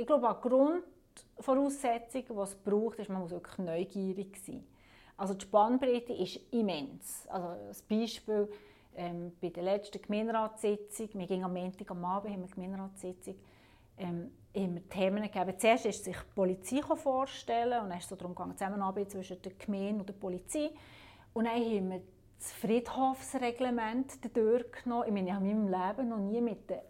ich glaube, eine Grundvoraussetzung, die es braucht, ist, man muss wirklich neugierig sein. Also die Spannbreite ist immens. Also das Beispiel ähm, bei der letzten Gemeinderatssitzung, wir gingen am Montag am Abend, haben wir Gemeinderatssitzung, ähm, wir Themen gegeben. Zuerst ist sich die Polizei vorstellen und dann ist es darum gegangen, Zusammenarbeit zwischen der Gemeinde und der Polizei. Und dann haben wir das Friedhofsreglement durchgenommen. Ich meine, ich habe in meinem Leben noch nie mit den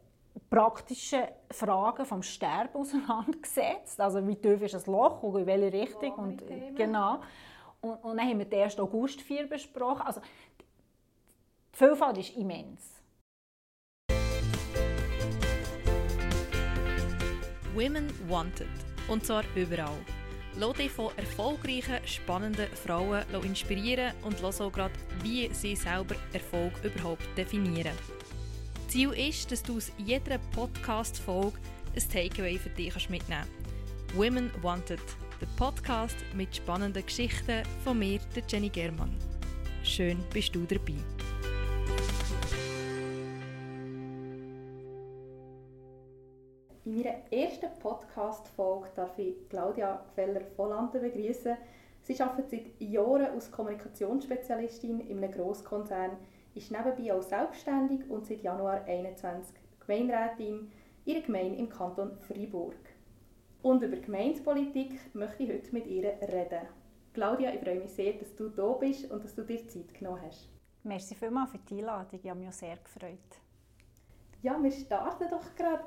praktischen Fragen vom Sterben auseinandergesetzt. Also wie tief ist das Loch und in welche Richtung. Und, genau. Und, und dann haben wir den 1. August 4 besprochen. Also, die Vielfalt ist immens. Women Wanted. Und zwar überall. Lass dich von erfolgreichen, spannenden Frauen inspirieren und lass auch gerade, wie sie selber Erfolg überhaupt definieren. Ziel ist, dass du aus jeder Podcast-Folge ein Takeaway für dich mitnehmen kannst. Women Wanted – der Podcast mit spannenden Geschichten von mir, der Jenny Germann. Schön bist du dabei. In meiner ersten Podcast-Folge darf ich Claudia Feller-Vollander begrüßen. Sie arbeitet seit Jahren als Kommunikationsspezialistin in einem Grosskonzern, ist nebenbei auch selbstständig und seit Januar 2021 Gemeinderätin ihrer Gemeinde im Kanton Freiburg. Und über Gemeindepolitik möchte ich heute mit ihr reden. Claudia, ich freue mich sehr, dass du da bist und dass du dir Zeit genommen hast. Merci vielmals für die Einladung. Ich habe mich auch sehr gefreut. Ja, wir starten doch gerade.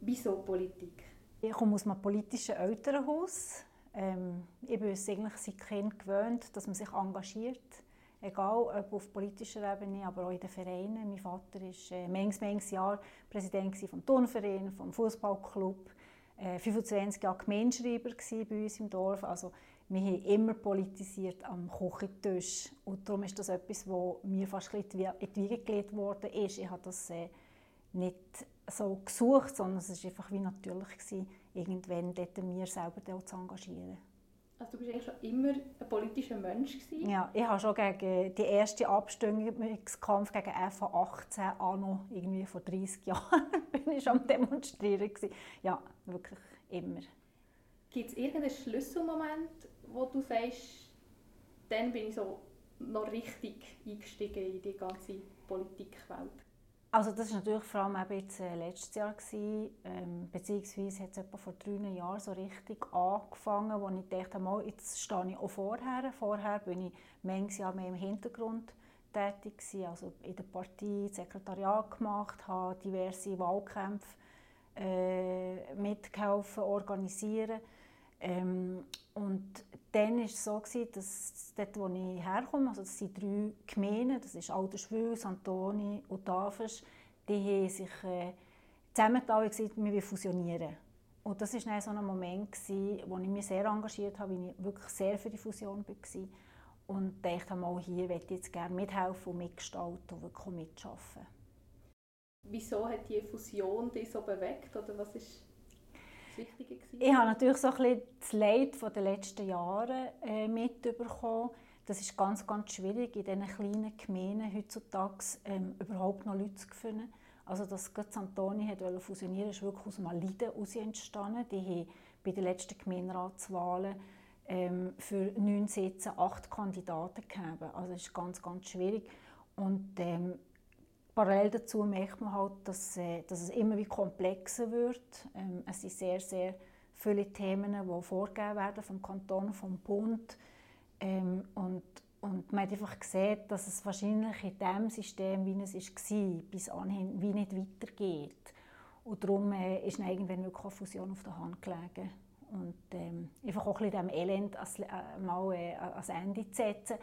Wieso Politik? Ich komme aus einem politischen Elternhaus. Ähm, ich bin es eigentlich seit Kind gewöhnt, dass man sich engagiert. Egal, ob auf politischer Ebene, aber auch in den Vereinen. Mein Vater war äh, manches, manches Jahr Präsident des Turnvereins, vom Fußballclub äh, 25 Jahre Gemeinschreiber bei uns im Dorf. Also, wir haben immer politisiert am Küchentisch. Und darum ist das etwas, das mir fast in die Wiege gelegt worden. Ich habe das äh, nicht so gesucht, sondern es war einfach wie natürlich, gewesen, irgendwann mir selber zu engagieren. Also du bist eigentlich schon immer ein politischer Mensch gewesen? Ja, ich habe schon gegen die erste Abstimmungskampf gegen FH 18 anno irgendwie vor 30 Jahren bin ich am demonstrieren gewesen. Ja, wirklich immer. Gibt es irgendeinen Schlüsselmoment, wo du sagst, dann bin ich so noch richtig eingestiegen in die ganze Politikwelt? Also das war natürlich vor allem eben jetzt, äh, letztes Jahr, gewesen, ähm, beziehungsweise hat es etwa vor drei Jahren so richtig angefangen, wo ich dachte, mal, jetzt stehe ich auch vorher. Vorher bin ich manches mehr im Hintergrund tätig gewesen, also in der Partei, Sekretariat gemacht, habe diverse Wahlkämpfe äh, mitgeholfen, organisieren. Ähm, und dann war es so, gewesen, dass dort, wo ich herkomme, also das sind drei Gemeinden, das ist Alderschwil, Santoni und Tafels, die haben sich äh, zusammengetan und gesagt, wir wollen fusionieren. Und das war dann so ein Moment, gewesen, wo ich mich sehr engagiert habe, weil ich wirklich sehr für die Fusion war. Und dachte mal, hier möchte ich jetzt gerne mithelfen und mitgestalten und wirklich mitarbeiten. Wieso hat die Fusion dich so bewegt? Oder was ist Ich habe natürlich so ein bisschen das Leid der letzten Jahre äh, mitbekommen. Das ist ganz, ganz schwierig, in diesen kleinen Gemeinden heutzutage ähm, überhaupt noch Leute zu finden. Also, dass Götz Antoni wollte fusionieren, ist wirklich aus einem Leiden entstanden. Die haben bei den letzten Gemeinderatswahlen ähm, für neun Sitze acht Kandidaten gegeben. Also, das ist ganz, ganz schwierig. Und ähm, Parallel dazu merkt man halt, dass, äh, dass es immer wie komplexer wird. Ähm, es sind sehr, sehr viele Themen, die vorgegeben werden vom Kanton, vom Bund. Ähm, und, und man hat einfach gesehen, dass es wahrscheinlich in dem System, wie es war, bis anhin wie nicht weitergeht. Und darum äh, ist irgendwann wirklich eine Fusion auf der Hand gelegen. Und ähm, einfach auch ein bisschen dem Elend als, äh, mal äh, als Ende zu setzen.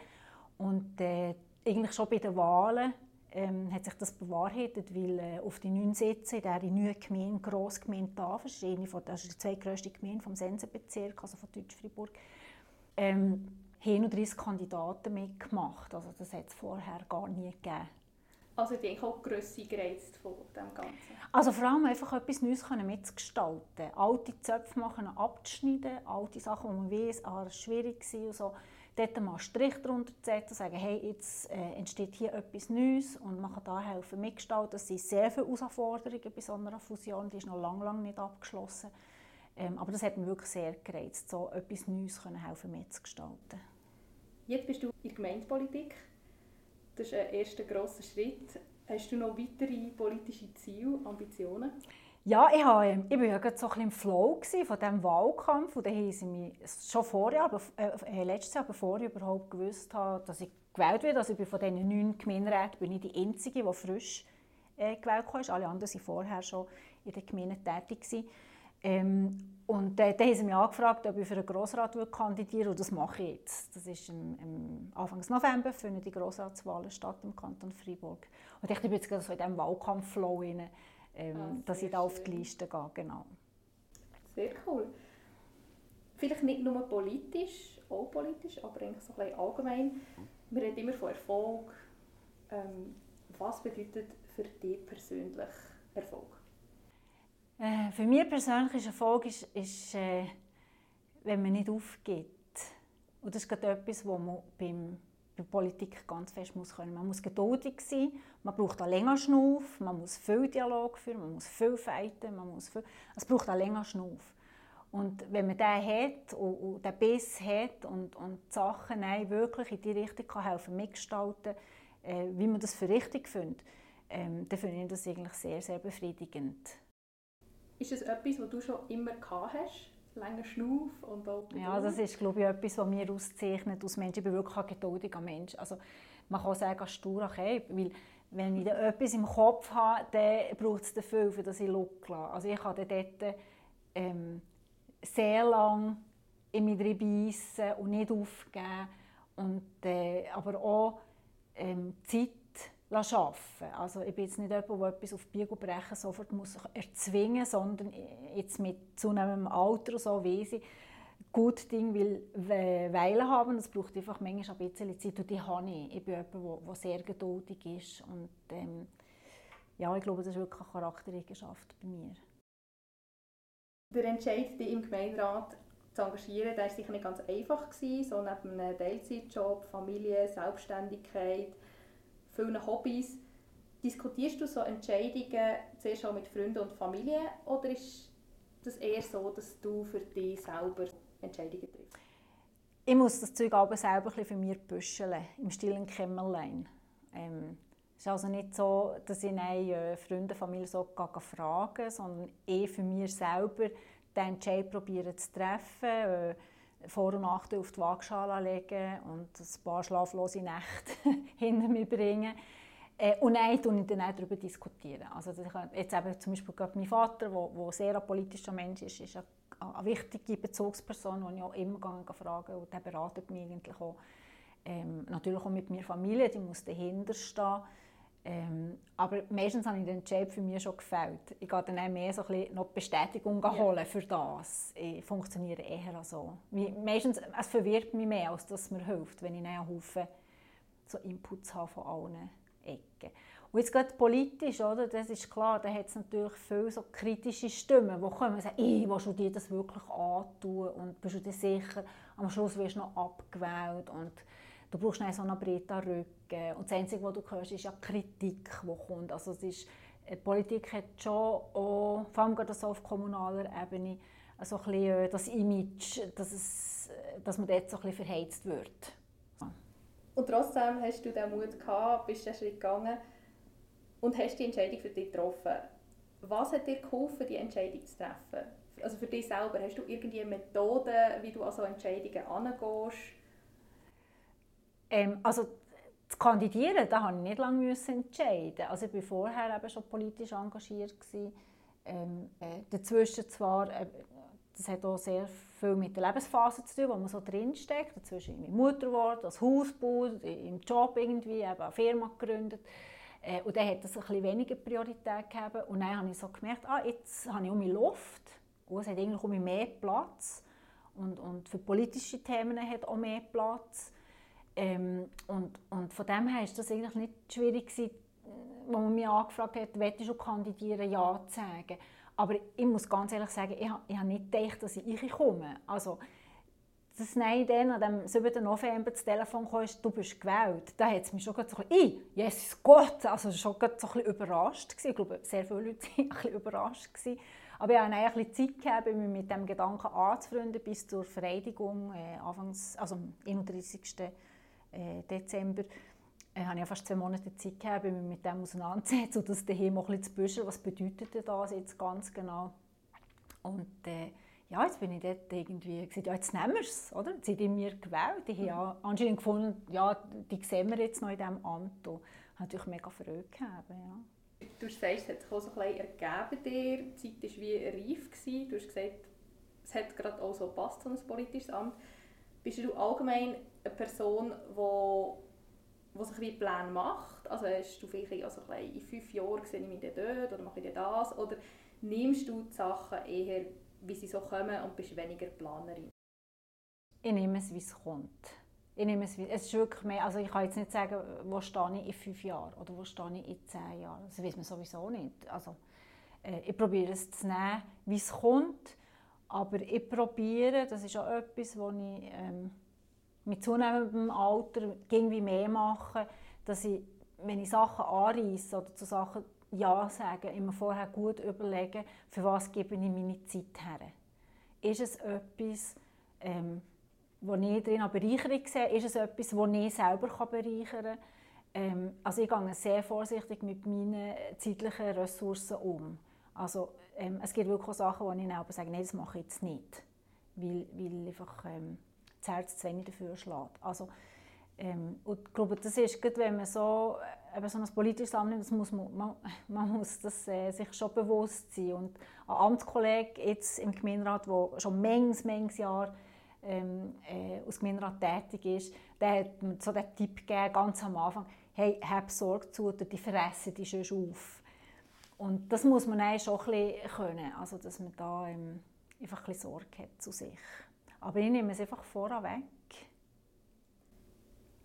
Und äh, eigentlich schon bei den Wahlen ähm, hat sich das bewahrheitet, weil äh, auf die neun Sitze in der neuen Gemeinde, Grossgemeinde Tafel, eine von, das ist die zweitgrößte Gemeinde vom Sensenbezirk, also von Deutsch-Fribourg, ähm, haben 30 Kandidaten mitgemacht. Also das hat es vorher gar nie gegeben. Also die haben auch Grösse gereizt von dem Ganzen? Also vor allem einfach etwas Neues mitzugestalten. Alte Zöpfe machen, abzuschneiden, alte Sachen, die man weiss, ah, schwierig und so, dort mal einen Strich darunter zu setzen sagen, hey, jetzt äh, entsteht hier etwas Neues und man kann da helfen mitgestalten. Das sind sehr viele Herausforderungen bei so einer Fusion, die ist noch lange, lange nicht abgeschlossen. Ähm, aber das hat mich wirklich sehr gereizt, so etwas Neues können helfen mitzugestalten. Jetzt bist du in der Gemeindepolitik. Das ist ein erster grosser Schritt. Hast du noch weitere politische Ziele, Ambitionen? Ja, ich, habe, ich war ja so ein bisschen im Flow von diesem Wahlkampf. Und dann haben sie mich schon vorher, äh, äh, letztes Jahr, bevor ich überhaupt gewusst habe, dass ich gewählt werde, also ich bin von diesen neun Gemeinderäten bin ich die Einzige, die frisch äh, gewählt ist. Alle anderen waren vorher schon in den Gemeinden tätig. Ähm, und äh, dann haben sie mich angefragt, ob ich für einen Grossrat kandidieren und das mache ich jetzt. Das ist im, im Anfang November, finden die Grossratswahlen statt im Kanton Freiburg. Und ich bin jetzt gerade so in diesem Wahlkampf-Flow, ähm, ah, dass ich da auf die Liste gehe. Genau. Sehr cool. Vielleicht nicht nur politisch, auch politisch, aber eigentlich so ein bisschen allgemein. Wir reden immer von Erfolg. Ähm, was bedeutet für dich persönlich Erfolg? Äh, für mich persönlich ist Erfolg, ist, ist, äh, wenn man nicht aufgibt. Und das ist etwas, was man beim, bei Politik ganz fest muss können. Man muss geduldig sein, man braucht einen länger Schnuff, man muss viel Dialog führen, man muss viel fighten, man muss viel, es braucht einen länger Schnuff. Und wenn man den hat und, und den Biss hat und, und die Sachen wirklich in die Richtung kann helfen mitgestalten, äh, wie man das für richtig findet, ähm, dann finde ich das eigentlich sehr, sehr befriedigend. Ist das etwas, was du schon immer gehabt hast? Länger Schnuff und auch Ja, das ist glaube ich etwas, was mir auszeichnet als Mensch. Ich bin wirklich ein geduldiger Mensch. Also, man kann sagen, stur, okay, weil wenn ich etwas im Kopf habe, dann braucht es dafür, dass ich loslasse. Also ich kann dort ähm, sehr lange in mich beißen und nicht aufgeben. Und, äh, aber auch ähm, Zeit arbeiten Also ich bin jetzt nicht jemand, der etwas auf Biegen und Brechen sofort muss erzwingen sondern jetzt mit zunehmendem Alter so weiss ich, gut Ding will Weile haben. Das braucht einfach manchmal ein bisschen Zeit und die habe ich. Ich bin jemand, der sehr geduldig ist und ähm, ja, ich glaube, das ist wirklich eine Charaktereigenschaft bei mir. Der Entscheid, dich im Gemeinderat zu engagieren, war sicher nicht ganz einfach. So neben einem Teilzeitjob, Familie, Selbstständigkeit – vielen Hobbys. Diskutierst du so Entscheidungen zuerst mit Freunden und Familie oder ist das eher so, dass du für dich selber Entscheidungen triffst? Ich muss das Zeug aber selber für mich büscheln, im stillen Kämmerlein. Ähm, es ist also nicht so, dass ich nein, äh, Freunde, Familie so fragen, sondern ich für mich selber den Entscheid probieren zu treffen, äh, vor- und Nachteile auf die Waagschale legen und ein paar schlaflose Nächte hinter mir bringen. Äh, und nein, ich dann auch darüber diskutieren. Also jetzt eben zum Beispiel gerade mein Vater, der sehr ein politischer Mensch ist, ist eine, eine wichtige Bezugsperson, die ich auch immer frage und der beratet mich eigentlich auch. Ähm, natürlich auch mit meiner Familie, die muss dahinter. Ähm, aber meistens habe ich den Job für mich schon gefällt. Ich gehe dann auch mehr so ein noch Bestätigung ja. holen für das. Ich funktioniere eher so. Meistens, es verwirrt mich mehr, als dass es mir hilft, wenn ich einen Haufen so Inputs habe von allen Ecken. Und jetzt gerade politisch, oder, das ist klar, da hat es natürlich viele so kritische Stimmen, die kommen und sagen, «Ich, willst du dir das wirklich antun? Und bist du dir sicher, am Schluss wirst du noch abgewählt?» und du brauchst dann so einen breiten Rücken. Und das Einzige, was du hörst, ist ja Kritik, die kommt. Also es ist, die Politik hat schon auch, vor allem gerade so auf kommunaler Ebene, so ein bisschen äh, das Image, dass, es, dass man dort so ein bisschen verheizt wird. Und trotzdem hast du den Mut gehabt, bist den Schritt gegangen und hast die Entscheidung für dich getroffen. Was hat dir geholfen, die Entscheidung zu treffen? Also für dich selber, hast du irgendwie eine Methode, wie du an so Entscheidungen herangehst? Ähm, also zu kandidieren, da musste ich nicht lange entscheiden. Also ich war vorher eben schon politisch engagiert. Ähm, äh, dazwischen zwar, äh, das hat auch sehr viel mit der Lebensphase zu tun, wo man so drinsteckt. Dazwischen meine Mutter geworden, als Hausbau, im Job irgendwie, eben eine Firma gegründet. Äh, und dann hat das ein bisschen weniger Priorität gegeben. Und dann habe ich so gemerkt, ah, jetzt habe ich um mich Luft. Und es hat eigentlich um mich mehr Platz. Und, und für politische Themen hat auch mehr Platz. Ähm, und, und von dem her war das eigentlich nicht schwierig, gewesen, wo man mich angefragt hat, willst du kandidieren, ja zu sagen. Aber ich muss ganz ehrlich sagen, ich, ich habe nicht gedacht, dass ich komme. Also, das Nein dann an dem 7. November das Telefon kam, du bist gewählt, da hat es mich schon so ein Jesus Gott, also schon so ein bisschen überrascht gewesen. Ich glaube, sehr viele Leute waren ein bisschen überrascht gewesen. Aber ich hatte ein bisschen Zeit gehabt, mich mit dem Gedanken anzufreunden bis zur Vereidigung, äh, Anfangs, also am 31. Äh, Dezember. Äh, habe ich fast zwei Monate Zeit gehabt, mich mit dem auseinanderzusetzen und das daheim auch ein bisschen zu büschen, was bedeutet das jetzt ganz genau. Und äh, ja, jetzt bin ich dort irgendwie gesagt, ja, jetzt nehmen wir es, oder? Jetzt sind die mir gewählt. Ich habe ja anscheinend gefunden, ja, die sehen wir jetzt noch in diesem Amt. Und habe natürlich mega Freude gehabt, ja. Du sagst, es hat sich auch so ein bisschen ergeben dir, die Zeit war wie reif. Gewesen. Du hast gesagt, es hat gerade auch so gepasst, so ein politisches Amt. Bist du allgemein eine Person, die, die sich wie Pläne macht? Also hast du vielleicht also in fünf Jahren sehe ich mich dort oder mache ich das? Oder nimmst du die Sachen eher wie sie so kommen und bist weniger Planerin? Ich nehme es, wie es kommt. Ich nehme es, es ist wirklich mehr, also ich kann jetzt nicht sagen, wo stehe ich in fünf Jahren oder wo stehe ich in zehn Jahren. Das weiß man sowieso nicht. Also, äh, ich probiere es zu nehmen, wie es kommt, aber ich probiere, das ist auch etwas, wo ich ähm, mit zunehmendem Alter irgendwie mehr mache, dass ich, wenn ich Sachen anreisse oder zu Sachen ja sagen, immer vorher gut überlegen, für was gebe ich meine Zeit her. Ist es etwas, ähm, wo ich drin eine Bereicherung sehe? Ist es etwas, das ich selber bereichern kann? Ähm, also ich gehe sehr vorsichtig mit meinen zeitlichen Ressourcen um. Also ähm, es gibt wirklich Sachen, wo ich dann sage, nein, das mache ich jetzt nicht, weil, weil einfach ähm, das Herz zu wenig dafür schlägt. Also, ähm, und ich glaube, das ist gut, wenn man so eben so ein politisches Amt, das muss man, man, man muss das, äh, sich schon bewusst sein. Und ein Amtskollege jetzt im Gemeinderat, der schon manches, manches Jahr ähm, äh, als Gemeinderat tätig ist, der hat mir so den Tipp gegeben, ganz am Anfang, hey, hab Sorge zu, die fressen die schon auf. Und das muss man eigentlich schon ein bisschen können, also dass man da ähm, einfach ein bisschen Sorge hat zu sich. Aber ich nehme es einfach vorweg.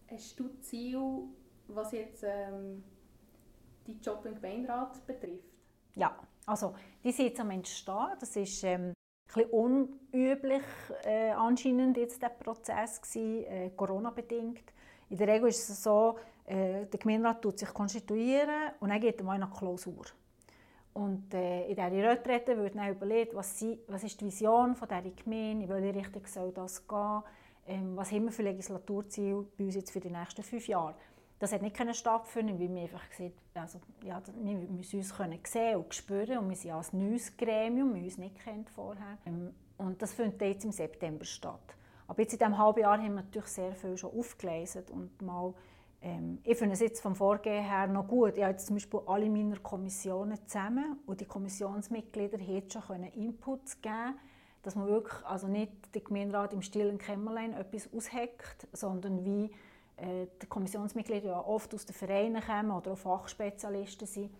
Hast du Ziel, was jetzt ähm, die Job im Gemeinderat betrifft? Ja, also die sind jetzt am Entstehen. Das ist ähm, ein bisschen unüblich äh, anscheinend jetzt der Prozess gewesen, äh, Corona-bedingt. In der Regel ist es so, äh, der Gemeinderat tut sich konstituieren und dann geht er mal in eine Klausur. Und äh, in dieser Retrette wird dann überlegt, was, sie, was ist die Vision von dieser Gemeinde, in welche Richtung soll das gehen, ähm, was haben wir für Legislaturziele bei uns jetzt für die nächsten fünf Jahre. Das hat nicht stattfinden weil wir einfach gesagt also, ja, wir müssen uns können sehen und spüren und wir sind als neues Gremium, wir uns nicht kennt vorher. Ähm, und das findet jetzt im September statt. Aber jetzt in diesem halben Jahr haben wir natürlich sehr viel schon aufgelesen und mal ähm, ich finde es jetzt vom Vorgehen her noch gut. Ich habe jetzt zum Beispiel alle meine Kommissionen zusammen und die Kommissionsmitglieder haben schon Inputs geben dass man wirklich also nicht der Gemeinderat im stillen Kämmerlein etwas ausheckt, sondern wie äh, die Kommissionsmitglieder ja oft aus den Vereinen kommen oder auch Fachspezialisten sind,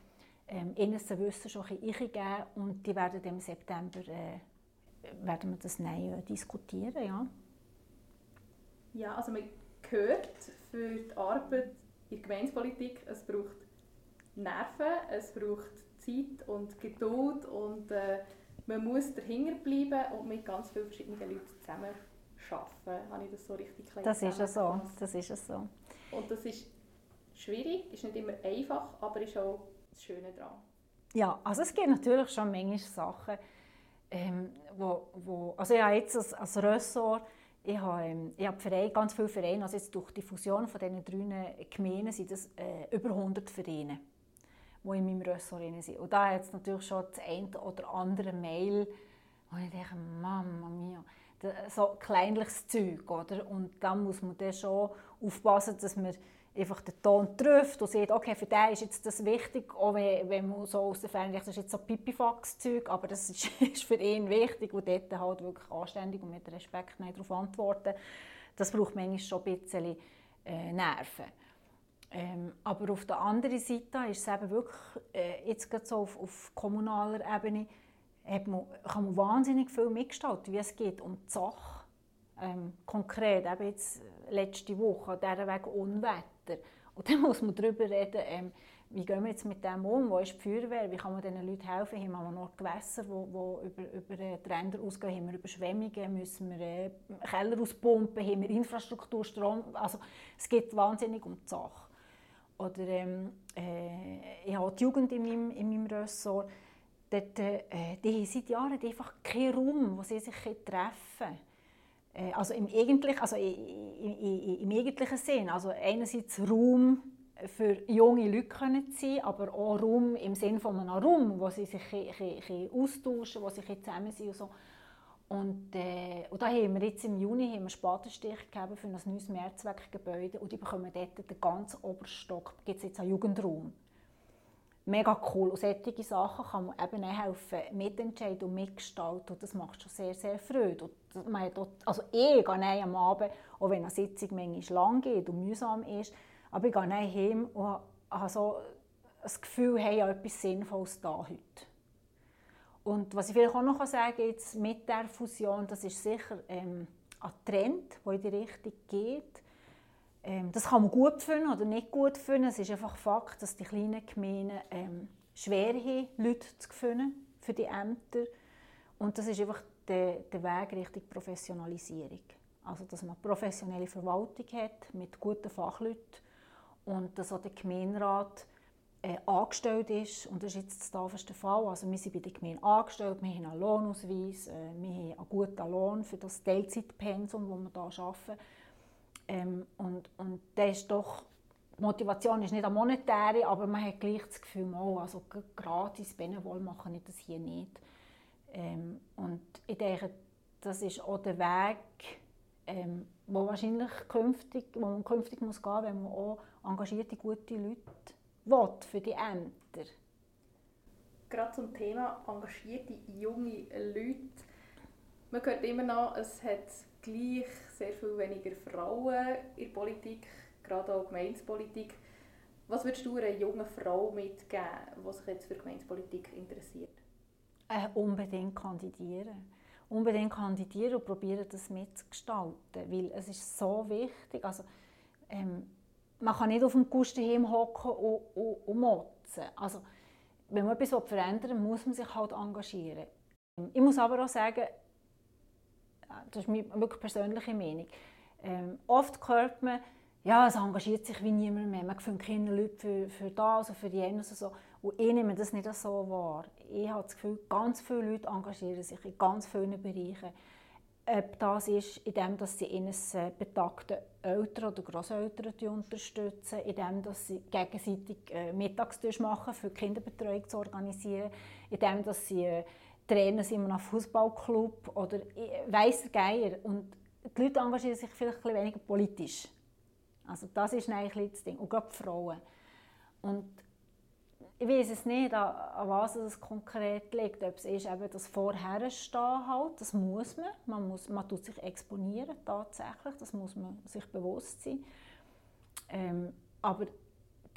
ähm, ihnen das Wissen schon ein bisschen geben und die werden im September äh, werden wir das neu diskutieren, ja. Ja, also man hört für die Arbeit in der Gemeindepolitik, es braucht Nerven, es braucht Zeit und Geduld und äh, man muss dahinter bleiben und mit ganz vielen verschiedenen Leuten zusammen arbeiten. Habe ich das so richtig klar Das ist ja so. Das ist es so. Und das ist schwierig, ist nicht immer einfach, aber ist auch das Schöne daran. Ja, also es gibt natürlich schon manchmal Sachen, ähm, wo, wo, also habe jetzt als, als Ressort, ich habe, ähm, ich habe Vereine, ganz viele Vereine, also jetzt durch die Fusion von diesen drei Gemeinden sind es äh, über 100 Vereine, die in meinem Ressort sind. Und da hat es natürlich schon das eine oder andere Mail, wo ich denke, Mama mia, so kleinliches Zeug, oder? Und da muss man dann schon aufpassen, dass man einfach den Ton trifft und sieht, okay, für den ist jetzt das wichtig, auch wenn, man so aus der Ferne das ist jetzt so Pipifax-Zeug, aber das ist, ist, für ihn wichtig und dort halt wirklich anständig und mit Respekt darauf antworten. Das braucht manchmal schon ein bisschen äh, Nerven. Ähm, aber auf der anderen Seite ist es eben wirklich, äh, jetzt gerade so auf, auf kommunaler Ebene, man, kann man wahnsinnig viel mitgestalten, wie es geht um die Sache. Ähm, konkret, eben jetzt letzte Woche, dieser Weg Unwetter. Und dann muss man darüber reden, ähm, wie gehen wir jetzt mit dem um, wo ist die Feuerwehr, wie kann man diesen Leuten helfen, haben wir noch Gewässer, die über, über die Ränder ausgehen, haben wir Überschwemmungen, müssen wir äh, Keller auspumpen, haben wir Infrastruktur, Strom, also es geht wahnsinnig um die Sache. Oder ähm, äh, ich habe die Jugend in meinem, in meinem Ressort, dort, äh, die haben seit Jahren einfach keinen Raum, wo sie sich treffen können. Äh, also im eigentlichen, also im eigentlichen Sinn, also einerseits Raum für junge Leute können sein, aber auch Raum im Sinne von einem Raum, wo sie sich austauschen, wo sie zusammen sind und so. Und, äh, und da haben wir jetzt im Juni haben wir Spatenstich gegeben für ein neues Mehrzweckgebäude und die bekommen dort den ganzen Oberstock, gibt es jetzt einen Jugendraum. Mega cool. Und solche Sachen kann man eben auch helfen, mitentscheiden und mitgestalten und das macht schon sehr, sehr Freude. Und man hat dort, also ich gehe am Abend, auch wenn eine Sitzung manchmal lang geht und mühsam ist, aber ich gehe heim und habe so das Gefühl, hey, ich habe etwas Sinnvolles da heute. Und was ich vielleicht auch noch sagen kann, jetzt mit der Fusion, das ist sicher ähm, ein Trend, der in die Richtung geht. Ähm, das kann man gut finden oder nicht gut finden. Es ist einfach Fakt, dass die kleinen Gemeinden ähm, schwer haben, Leute zu finden für die Ämter. Und das ist einfach der, der Weg Richtung Professionalisierung. Also, dass man professionelle Verwaltung hat mit guten Fachleuten und dass auch der Gemeinderat äh, angestellt ist. Und das ist jetzt das der Fall. Also wir sind bei der Gemeinde angestellt, wir haben einen Lohnausweis, äh, wir haben einen guten Lohn für das Teilzeitpensum, das wir hier arbeiten. Ähm, und, und das ist doch, die Motivation ist nicht eine monetäre, aber man hat gleich das Gefühl, oh, also gratis Benevol machen ich das hier nicht. Ähm, und ich denke, das ist auch der Weg, ähm, wo wahrscheinlich künftig, wo man künftig muss gehen, wenn man auch engagierte, gute Leute will für die Ämter. Gerade zum Thema engagierte junge Leute. Man hört immer noch, es hat gleich sehr viel weniger Frauen in der Politik, gerade auch Gemeinspolitik. Was würdest du einer jungen Frau mitgeben, die sich jetzt für Gemeinspolitik interessiert? Äh, unbedingt kandidieren. Unbedingt kandidieren und probieren, das mitzugestalten. Weil es ist so wichtig. Also, ähm, man kann nicht auf dem Gusten hocken und, und, und motzen. Also, wenn man etwas verändern will, muss man sich halt engagieren. Ich muss aber auch sagen, das ist meine wirklich persönliche Meinung, ähm, oft hört man, ja, es engagiert sich wie niemand mehr. Man findet keine Leute für, für das oder für jenes. Und, so. und ich nehme das nicht so wahr. Ich habe das Gefühl, ganz viele Leute engagieren sich in ganz vielen Bereichen ob das ist, indem dass sie ihre äh, betagten Eltern oder Großeltern unterstützen, indem sie gegenseitig äh, Mittagstisch machen, für Kinderbetreuung zu organisieren, indem sie äh, Trainer sind in einem Fußballclub oder weißer Geier. Und die Leute engagieren sich vielleicht ein bisschen weniger politisch. Also das ist eigentlich das Ding. Und gerade die Frauen. Und ich weiß es nicht, an, an was es konkret liegt. Ob es ist eben das Vorherstehen halt, das muss man. Man, muss, man tut sich exponieren, tatsächlich, das muss man sich bewusst sein. Ähm, aber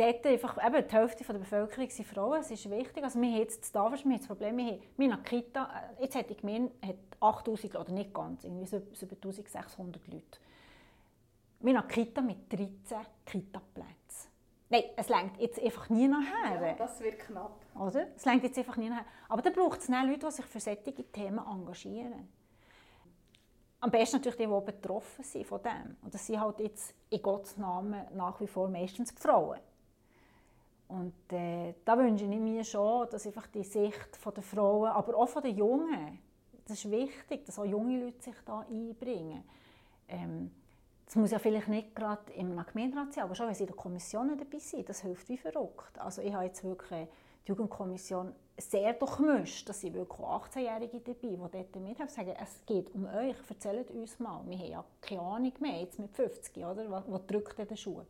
dort einfach, eben die Hälfte der Bevölkerung sind Frauen, es ist wichtig. Also wir haben jetzt da, wir haben das Problem, wir haben, wir haben Kita, äh, jetzt hat die Gemeinde hat 8000, oder nicht ganz, irgendwie so, so über 1600 Leute. Wir haben Kita mit 13 Kita-Plätzen. Nein, es längt jetzt einfach nie nachher. Ja, das wird knapp. Oder? Es längt jetzt einfach nie nachher. Aber dann braucht es Leute, die sich für solche Themen engagieren. Am besten natürlich die, die betroffen sind von dem. Und das sind halt jetzt in Gottes Namen nach wie vor meistens die Frauen. Und äh, da wünsche ich mir schon, dass einfach die Sicht der Frauen, aber auch den Jungen, das ist wichtig, dass auch junge Leute sich da einbringen. Ähm, es muss ja vielleicht nicht gerade im Gemeinderat sein, aber schon, wenn sie in der Kommission dabei sind, das hilft wie verrückt. Also ich habe jetzt wirklich die Jugendkommission sehr durchmischt. Da sind wirklich 18-Jährige dabei, die dort mithelfen. Sagen, es geht um euch, erzählt uns mal. Wir haben ja keine Ahnung mehr, jetzt mit 50, oder? Was, was drückt in den Schuhen?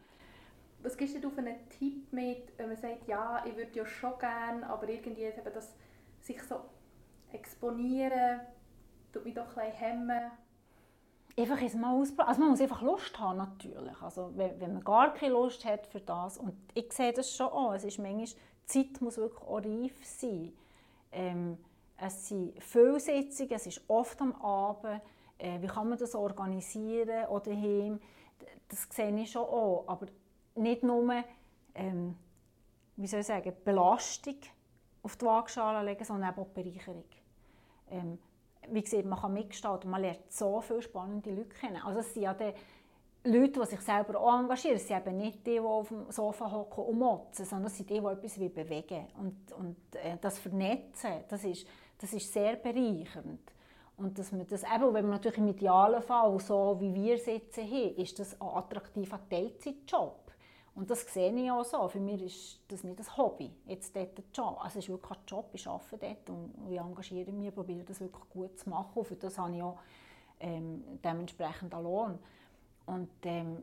Was gibst du für einen Tipp mit, wenn man sagt, ja, ich würde ja schon gerne, aber irgendwie eben das sich so exponieren, tut mich doch ein hemmen? einfach es mal ausprobieren. Also man muss einfach Lust haben, natürlich. Also wenn, wenn, man gar keine Lust hat für das, und ich sehe das schon auch, es ist manchmal, Zeit muss wirklich auch reif sein. Ähm, es sind viele Sitzungen, es ist oft am Abend. Äh, wie kann man das organisieren oder daheim? Das sehe ich schon auch, aber nicht nur, ähm, wie soll ich sagen, Belastung auf die Waagschale legen, sondern auch Bereicherung. Ähm, wie gesagt, man kann mitgestalten, man lernt so viele spannende Leute kennen. Also es sind ja die Leute, die sich selber auch engagieren, es sind eben nicht die, die auf dem Sofa hocken und motzen, sondern es sind die, die etwas bewegen Und, und äh, das Vernetzen, das ist, das ist sehr bereichernd. Und dass man das, eben, wenn man natürlich im idealen Fall, so wie wir sitzen hier, ist das ein attraktiver Teilzeitjob. Und das sehe ich auch so. Für mich ist das nicht ein Hobby, jetzt dort ein Job. Also es ist wirklich ein Job, ich arbeite dort und ich engagiere mich, probiere das wirklich gut zu machen. Und für das habe ich auch ähm, dementsprechend einen Lohn. Und ähm,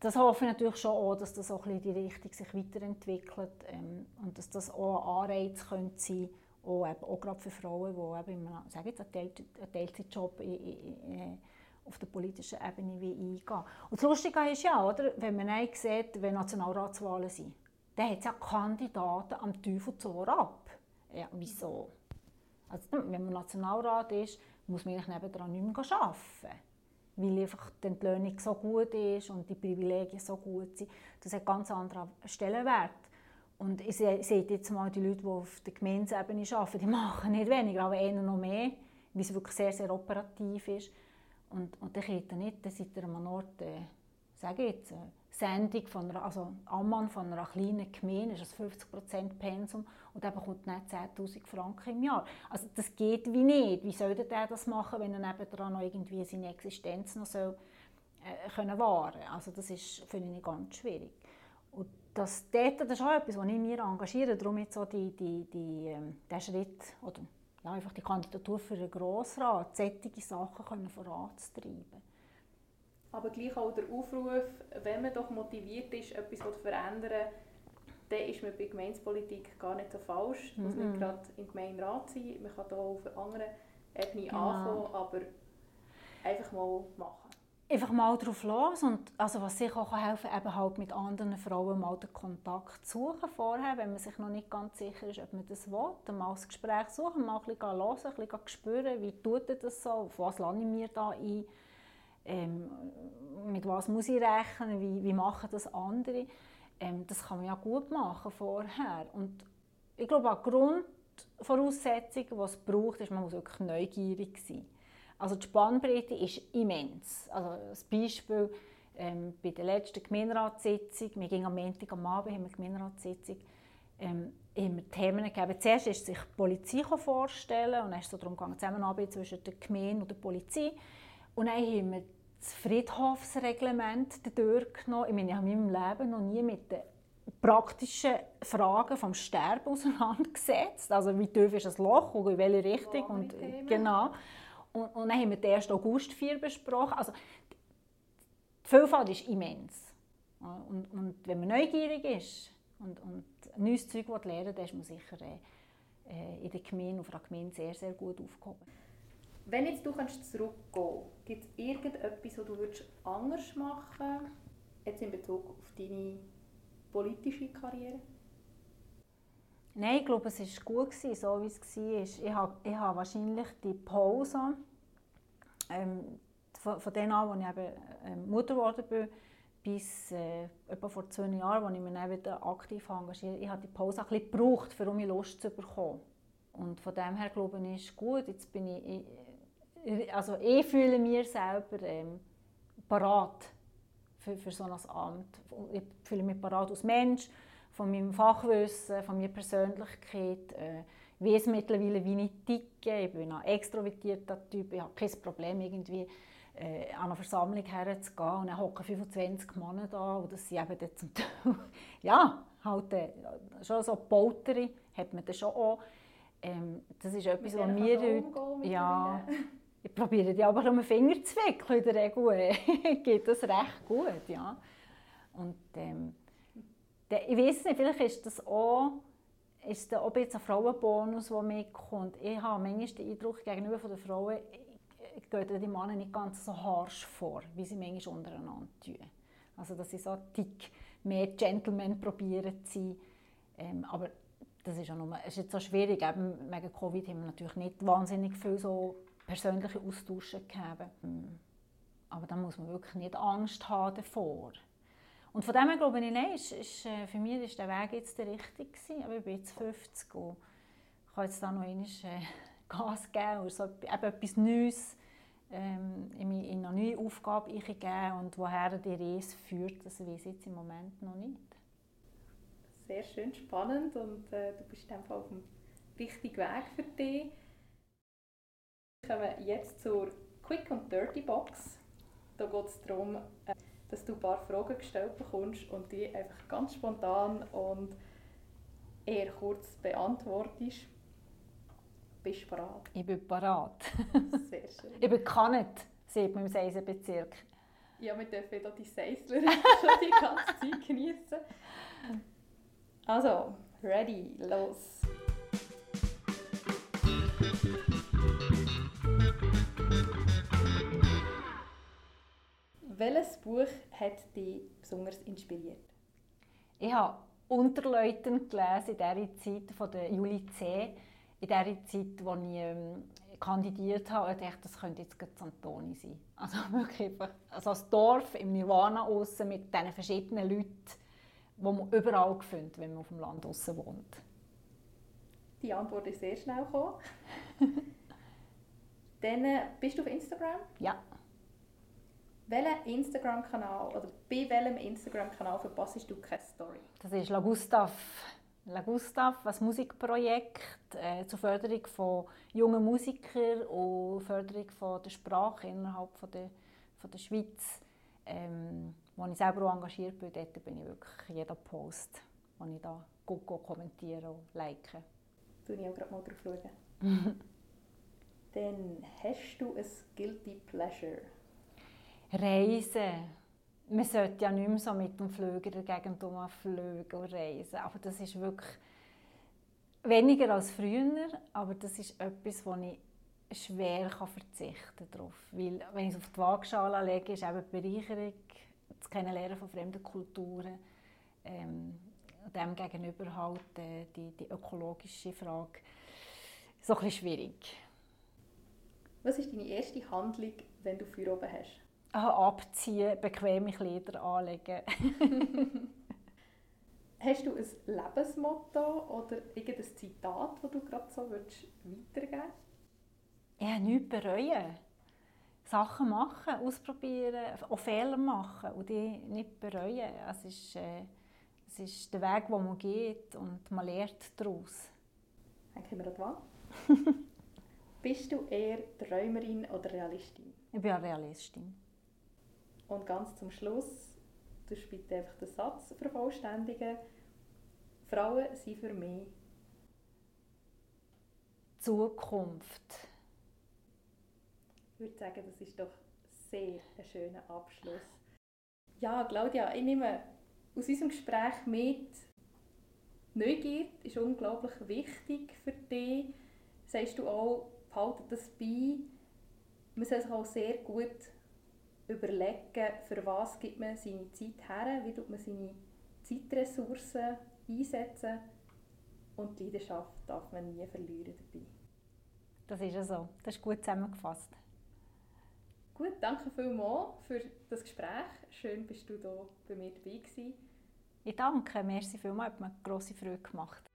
das hoffe ich natürlich schon auch, dass das auch ein bisschen die Richtung sich weiterentwickelt ähm, und dass das auch ein Anreiz könnte sein auch, eben, auch gerade für Frauen, die eben, sage jetzt, einen Teilzeitjob in, in, in, auf der politischen Ebene wie eingehen. Und das Lustige ist ja, oder, wenn man sieht, wenn Nationalratswahlen sind, dann hat es ja Kandidaten am Teufel zu ab. Ja, wieso? Also, wenn man Nationalrat ist, muss man eigentlich nebenan nicht mehr arbeiten. Weil einfach die Entlöhnung so gut ist und die Privilegien so gut sind. Das hat ganz anderen Stellenwert. Und ich sehe jetzt mal die Leute, die auf der Gemeindeebene arbeiten, die machen nicht weniger, aber eher noch mehr, weil es wirklich sehr, sehr operativ ist. Und, und geht ihr nicht, seid ihr an einem Ort, äh, sage jetzt, eine Sendung von einer, also Ammann von einer kleinen Gemeinde, ist das 50% Pensum und er bekommt nicht 10'000 Franken im Jahr. Also das geht wie nicht. Wie soll der das machen, wenn er nebenan noch irgendwie seine Existenz noch soll, äh, können wahren Also das ist, finde ich, ganz schwierig. Und das, das ist auch etwas, was ich mir engagiere, darum jetzt so die, die, die, ähm, der Schritt, oder ja, einfach die Kandidatur für den Grossrat, solche Sachen können voranzutreiben. Aber gleich auch der Aufruf, wenn man doch motiviert ist, etwas zu verändern, dann ist man bei Gemeinspolitik gar nicht so falsch. Es muss nicht mhm. gerade im Gemeinderat sein, man kann hier auf einer anderen Ebene genau. anfangen, aber einfach mal machen einfach mal drauf los und also was sicher auch helfen kann, eben halt mit anderen Frauen mal den Kontakt suchen vorher, wenn man sich noch nicht ganz sicher ist, ob man das will, mal das Gespräch suchen, mal ein bisschen hören, ein bisschen spüren, wie tut das so, auf was lande ich mir da ein, ähm, mit was muss ich rechnen, wie, wie machen das andere. Ähm, das kann man ja gut machen vorher und ich glaube, eine Grundvoraussetzung, die es braucht, ist, man muss wirklich neugierig sein. Also die Spannbreite ist immens. Also das Beispiel ähm, bei der letzten Gemeinderatssitzung, wir gingen am Montag am Abend, haben wir Gemeinderatssitzung, ähm, haben wir Themen gegeben. Zuerst ist sich die Polizei vorstellen und dann ist es so darum gegangen, Zusammenarbeit zwischen der Gemeinde und der Polizei. Und dann haben wir das Friedhofsreglement durchgenommen. Ich meine, ich habe in meinem Leben noch nie mit den praktischen Fragen vom Sterben auseinandergesetzt. Also wie tief ist das Loch und in welche Richtung. Und, genau. Und, und dann haben wir den 1. August 4 besprochen. Also, die Vielfalt ist immens. Und, und wenn man neugierig ist und, und neues Zeug lernen will, dann ist man sicher äh, in der Gemeinde, auf der Gemeinde sehr, sehr gut aufgehoben. Wenn jetzt du kannst zurückgehen gibt es irgendetwas, was du würdest anders machen jetzt in Bezug auf deine politische Karriere? Nein, ich glaube, es war gut, so wie es war. Ich habe, ich habe wahrscheinlich die Pause, ähm, von, von dem an, als ich eben ähm, Mutter geworden bin, bis äh, etwa vor zwei Jahren, als ich mich dann wieder aktiv engagiere, ich habe die Pause ein bisschen gebraucht, um mich Lust zu bekommen. Und von dem her glaube ich, ist gut. Jetzt bin ich, ich also ich fühle mich selber ähm, parat für, für so ein Amt. Ich fühle mich parat als Mensch von meinem Fachwissen, von meiner Persönlichkeit, äh, weiß mittlerweile, wie ich ticke. Ich bin ein extrovertierter Typ, ich habe kein Problem, irgendwie äh, an eine Versammlung herzugehen und dann hocken 25 Männer da und das sind eben dann zum Teil, ja, halt äh, schon so Polteri hat man das schon auch. Ähm, das ist etwas, was mir heute, ja, ich probiere die aber um den Finger zu wickeln, in der Regel geht das recht gut, ja. Und ähm, ich weiß nicht, vielleicht ist das auch, ist das auch ein Frauenbonus, der mitkommt. Ich habe manchmal den Eindruck, gegenüber den Frauen gehen die Männer nicht ganz so harsch vor, wie sie manchmal untereinander tun. Also, dass sie so dick mehr Gentlemen probieren zu sein. Ähm, aber das ist, ja nur, ist jetzt so schwierig. Eben wegen Covid haben wir natürlich nicht wahnsinnig viel so persönliche Austausche gehabt. Aber da muss man wirklich nicht Angst haben davor. Und von dem her glaube ich, nein, ist, ist, äh, für mich ist der Weg jetzt der richtige. Aber ich bin jetzt 50 und kann jetzt da noch einmal äh, Gas geben und so eben etwas Neues ähm, in eine neue Aufgabe eingeben und woher die Reise führt, das weiß ich jetzt im Moment noch nicht. Sehr schön, spannend und äh, du bist einfach auf dem richtigen Weg für dich. Wir kommen jetzt zur Quick und Dirty Box. Da geht es darum, äh, dass du ein paar Fragen gestellt bekommst und die einfach ganz spontan und eher kurz beantwortest. Bist du bereit? Ich bin bereit. Sehr schön. ich bin bekannt, sieht man im Seisenbezirk. Ja, wir dürfen hier die Seisler schon die ganze Zeit genießen. Also, ready, los! Welches Buch hat dich besonders inspiriert? Ich habe Unterleuten gelesen in dieser Zeit von der Julie C. In der Zeit, als ich ähm, kandidiert habe, und dachte, das könnte jetzt gerade Antoni sein. Also wirklich einfach, also als Dorf im Nirvana außen mit diesen verschiedenen Leuten, die man überall findet, wenn man auf dem Land außen wohnt. Die Antwort ist sehr schnell gekommen. Dann bist du auf Instagram? Ja. Welchen Instagram-Kanal oder bei welchem Instagram-Kanal verpasst du keine Story? Das ist La Gustav. La Gustav, ein Musikprojekt äh, zur Förderung von jungen Musikern und Förderung von der Sprache innerhalb von der, von der Schweiz. Ähm, wo ich selber auch engagiert bin, dort bin ich wirklich jeden Post, den ich da gut kommentiere und like. Tue ich auch gerade mal drauf schauen. Dann hast du ein Guilty Pleasure. Reisen. Man sollte ja nicht mehr so mit dem Flüger Gegend fliegen und reisen. Aber das ist wirklich weniger als früher, aber das ist etwas, wo ich schwer kann verzichten kann. Weil, wenn ich es auf die Waagschale lege, ist eben die Bereicherung, das Kennenlernen von fremden Kulturen, ähm, dem gegenüber halt äh, die, die ökologische Frage so ein schwierig. Was ist deine erste Handlung, wenn du Feuer oben hast? Abziehen, bequeme Kleider anlegen. Hast du ein Lebensmotto oder irgendein Zitat, das du gerade so weitergeben willst? Ja, nichts bereuen. Sachen machen, ausprobieren, auch Fehler machen und die nicht bereuen. Es ist, äh, es ist der Weg, den man geht und man lernt daraus. Dann kommen wir dran. Bist du eher Träumerin oder Realistin? Ich bin eine Realistin. Und ganz zum Schluss, du bitte einfach den Satz vervollständigen. Frauen sind für mich Zukunft. Ich würde sagen, das ist doch sehr ein schöner Abschluss. Ja, Claudia, ich nehme aus unserem Gespräch mit, Neugier ist unglaublich wichtig für dich. Sagst du auch, behaltet das bei. Man soll sich auch sehr gut überlegen, für was gibt man seine Zeit her, wie tut man seine Zeitressourcen einsetzen und die Leidenschaft darf man nie verlieren dabei. Das ist ja so. Das ist gut zusammengefasst. Gut, danke vielmals für das Gespräch. Schön, bist du hier bei mir dabei gewesen. Ich danke. Merci vielmals. Hat mir grosse Freude gemacht.